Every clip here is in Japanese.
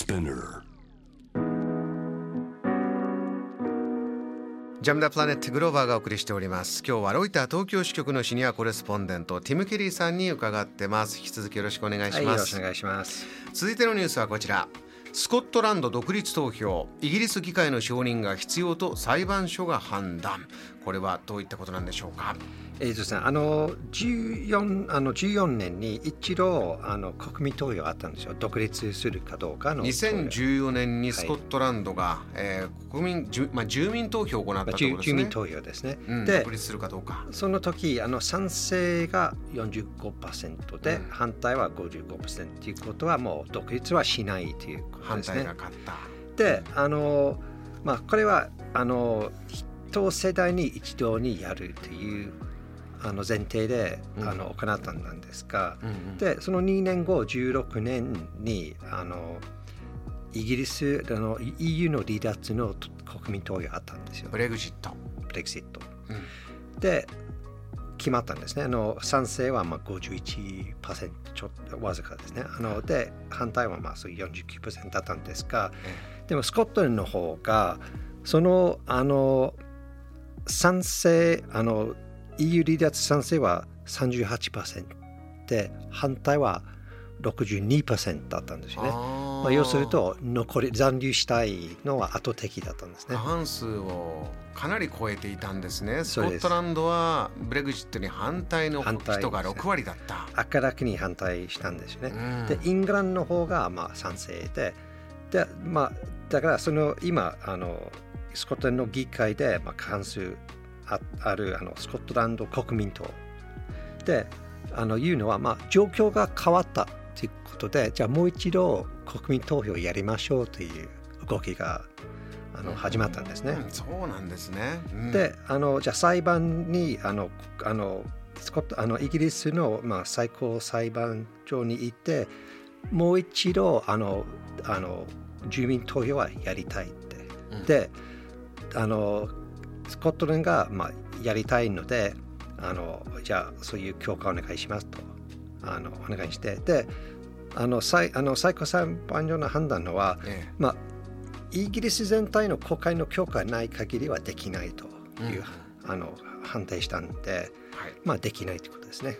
Spinner. ジャムダプラネットグローバーがお送りしております。今日はロイター東京支局のシニアコレスポンデントティム・ケリーさんに伺ってます。引き続きよろしくお願いしはい、よます、ろしくお願いします。続いてのニュースはこちら。スコットランド独立投票。イギリス議会の承認が必要と裁判所が判断。これはどういったことなんでしょうか？えーとですね、あの14あの14年に一度あの国民投票あったんですよ。独立するかどうかの投票。2014年にスコットランドが、えー国民住,、まあ、住民投票を行ったまあところですね、住住民投票ですね。うん、で独立するかどうかその時あの賛成が45%で、うん反対は55%ということはもう独立はしないということですね反対が。勝った、であのまあこれはあの一世代に一度にやるというあの前提で、うん。あの行ったんですが、うんうん。でその2年後16年にあのイギリスあの EU の離脱の国民投票あったんですよ。ブレグジット、ブレグジット。うん。で決まったんですね。あの賛成はまあ51%ちょっとわずかですね。あので反対はまあそういう49%だったんですがえでもスコットランドの方がそのあの賛成あの EU 離脱賛成は38%で反対は62%だったんですよね。あー。まあ、要すると残り残留したいのは圧倒的だったんですね。過。半数をかなり超えていたんですね。スコットランドはブレグジットに反対の反対人が6割だった、明らかに反対したんですよね。うん。でイングランドの方がまあ賛成でで、まあ、だからその今あのスコットランドの議会で、まあ、過半数ああるあのスコットランド国民党。であの言うのは、まあ、状況が変わったということでじゃあもう一度国民投票やりましょうという動きがあの始まったんですね。うんそうなんですね、うん。であのじゃあ裁判にあのあのスコットあのイギリスの、まあ、最高裁判所に行ってもう一度あのあの住民投票はやりたいって、うん。であのスコットランドが、まあ、やりたいのであのじゃあそういう許可お願いしますと。あのお願いして。であの最あの最高裁判所の判断のはえまあ、イギリス全体の国会の許可がない限りはできないという、あの判定したんで、えはい。まあ、できないということですね。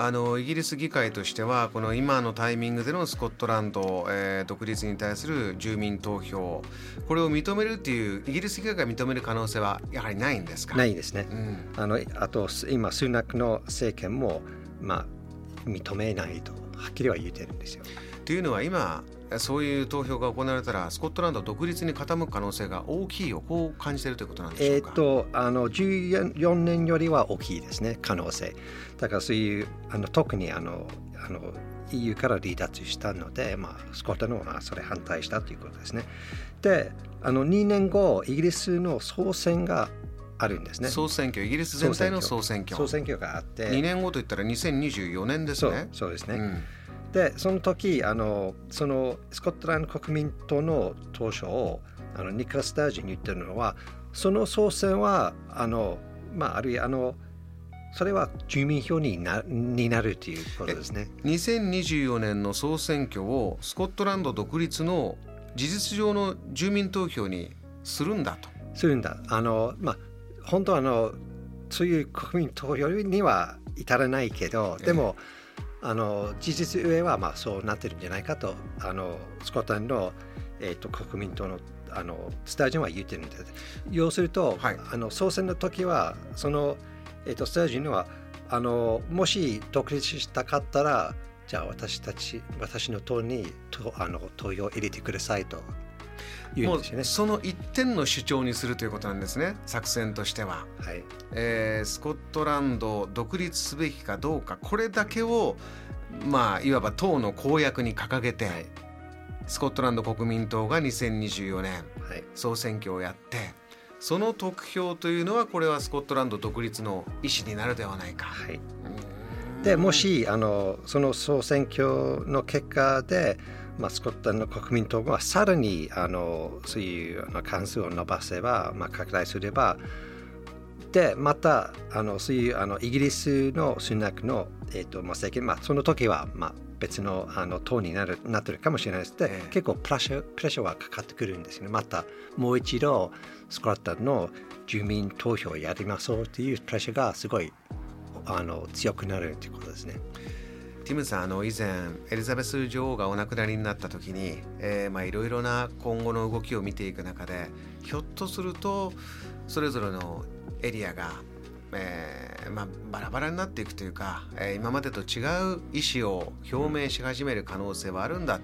あのイギリス議会としてはこの今のタイミングでのスコットランド、えー独立に対する住民投票これを認めるっていうイギリス議会が認める可能性はやはりないんですか？ないですね。うんあのあと今、スナクの政権も、まあ、認めないとはっきりは言ってるんですよ。というのは今そういう投票が行われたらスコットランドは独立に傾く可能性が大きいをこう感じているということなんでしょうか？えっ、とあの14年よりは大きいですね。可能性。だからそういうあの特にあのあの EU から離脱したので、まあ、スコットランドはそれ反対したということですね。であの2年後イギリスの総選があるんですね。総選挙。イギリス全体の総選挙。総選挙。があって。2年後といったら2024年ですね。そうですね、うんでその時あのそのスコットランド国民党の党首をあのニコラス・スタージンに言ってるのはその総選はあの、まあ、あるいはあのそれは住民票になになるということですね。2024年の総選挙をスコットランド独立の事実上の住民投票にするんだと。するんだ。あのまあ本当はあのそういう国民投票には至らないけどでも、あの事実上はまあそうなってるんじゃないかとあのスコットランドの、えー、と国民党のあのスタジオは言ってるんです。要すると、はいあの総選の時はその、えー、とスタジオはあのもし独立したかったらじゃあ私たち私の党にとあの投票を入れてくださいともう。その一点の主張にするということなんですね作戦としては。はいえースコットランドを独立すべきかどうかこれだけをまあいわば党の公約に掲げて、はいスコットランド国民党が2024年はい総選挙をやってその得票というのはこれはスコットランド独立の意思になるではないか。はい、うんでもしあのその総選挙の結果で、まあ、スコットランド国民党がさらにあのそういうあの関数を伸ばせば、まあ、拡大すればでまたあのそういうあのイギリスのスナックのえーとまあ、政権、まあ、その時は、まあ、別のあの党になるなってるかもしれないです。で、えー、結構プレッシャープレッシャーはかかってくるんですよね。またもう一度スコットランドの住民投票をやりましょうっていうプレッシャーがすごいあの強くなるということですね。ティムさんあの以前エリザベス女王がお亡くなりになった時にいろいろな今後の動きを見ていく中でひょっとするとそれぞれのエリアが、えーまあ、バラバラになっていくというか、えー、今までと違う意思を表明し始める可能性はあるんだ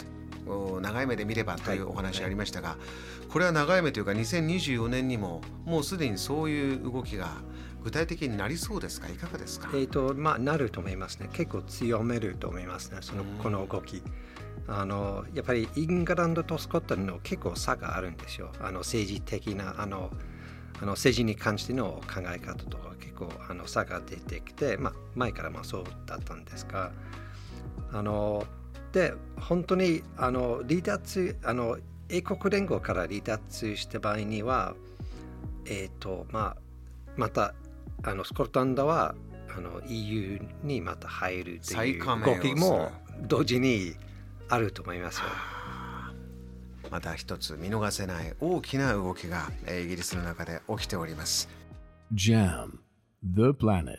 と、長い目で見ればというお話がありましたが、これは長い目というか2024年にももうすでにそういう動きが具体的になりそうですか？いかがですか？えっ、とまあなると思いますね。結構強めると思いますね。その、この動き。あのやっぱりイングランドとスコットランドの結構差があるんですよ。あの政治的なあのあの政治に関しての考え方とか結構あの差が出てきて、まあ、前からまあそうだったんですが。あので本当にあの離脱あの英国連合から離脱した場合にはえっ、ー、とまあまたあのスコットランドはあの EU にまた入るという動きも同時にあると思いますよ。また一つ見逃せない大きな動きがイギリスの中で起きております。JAM The Planet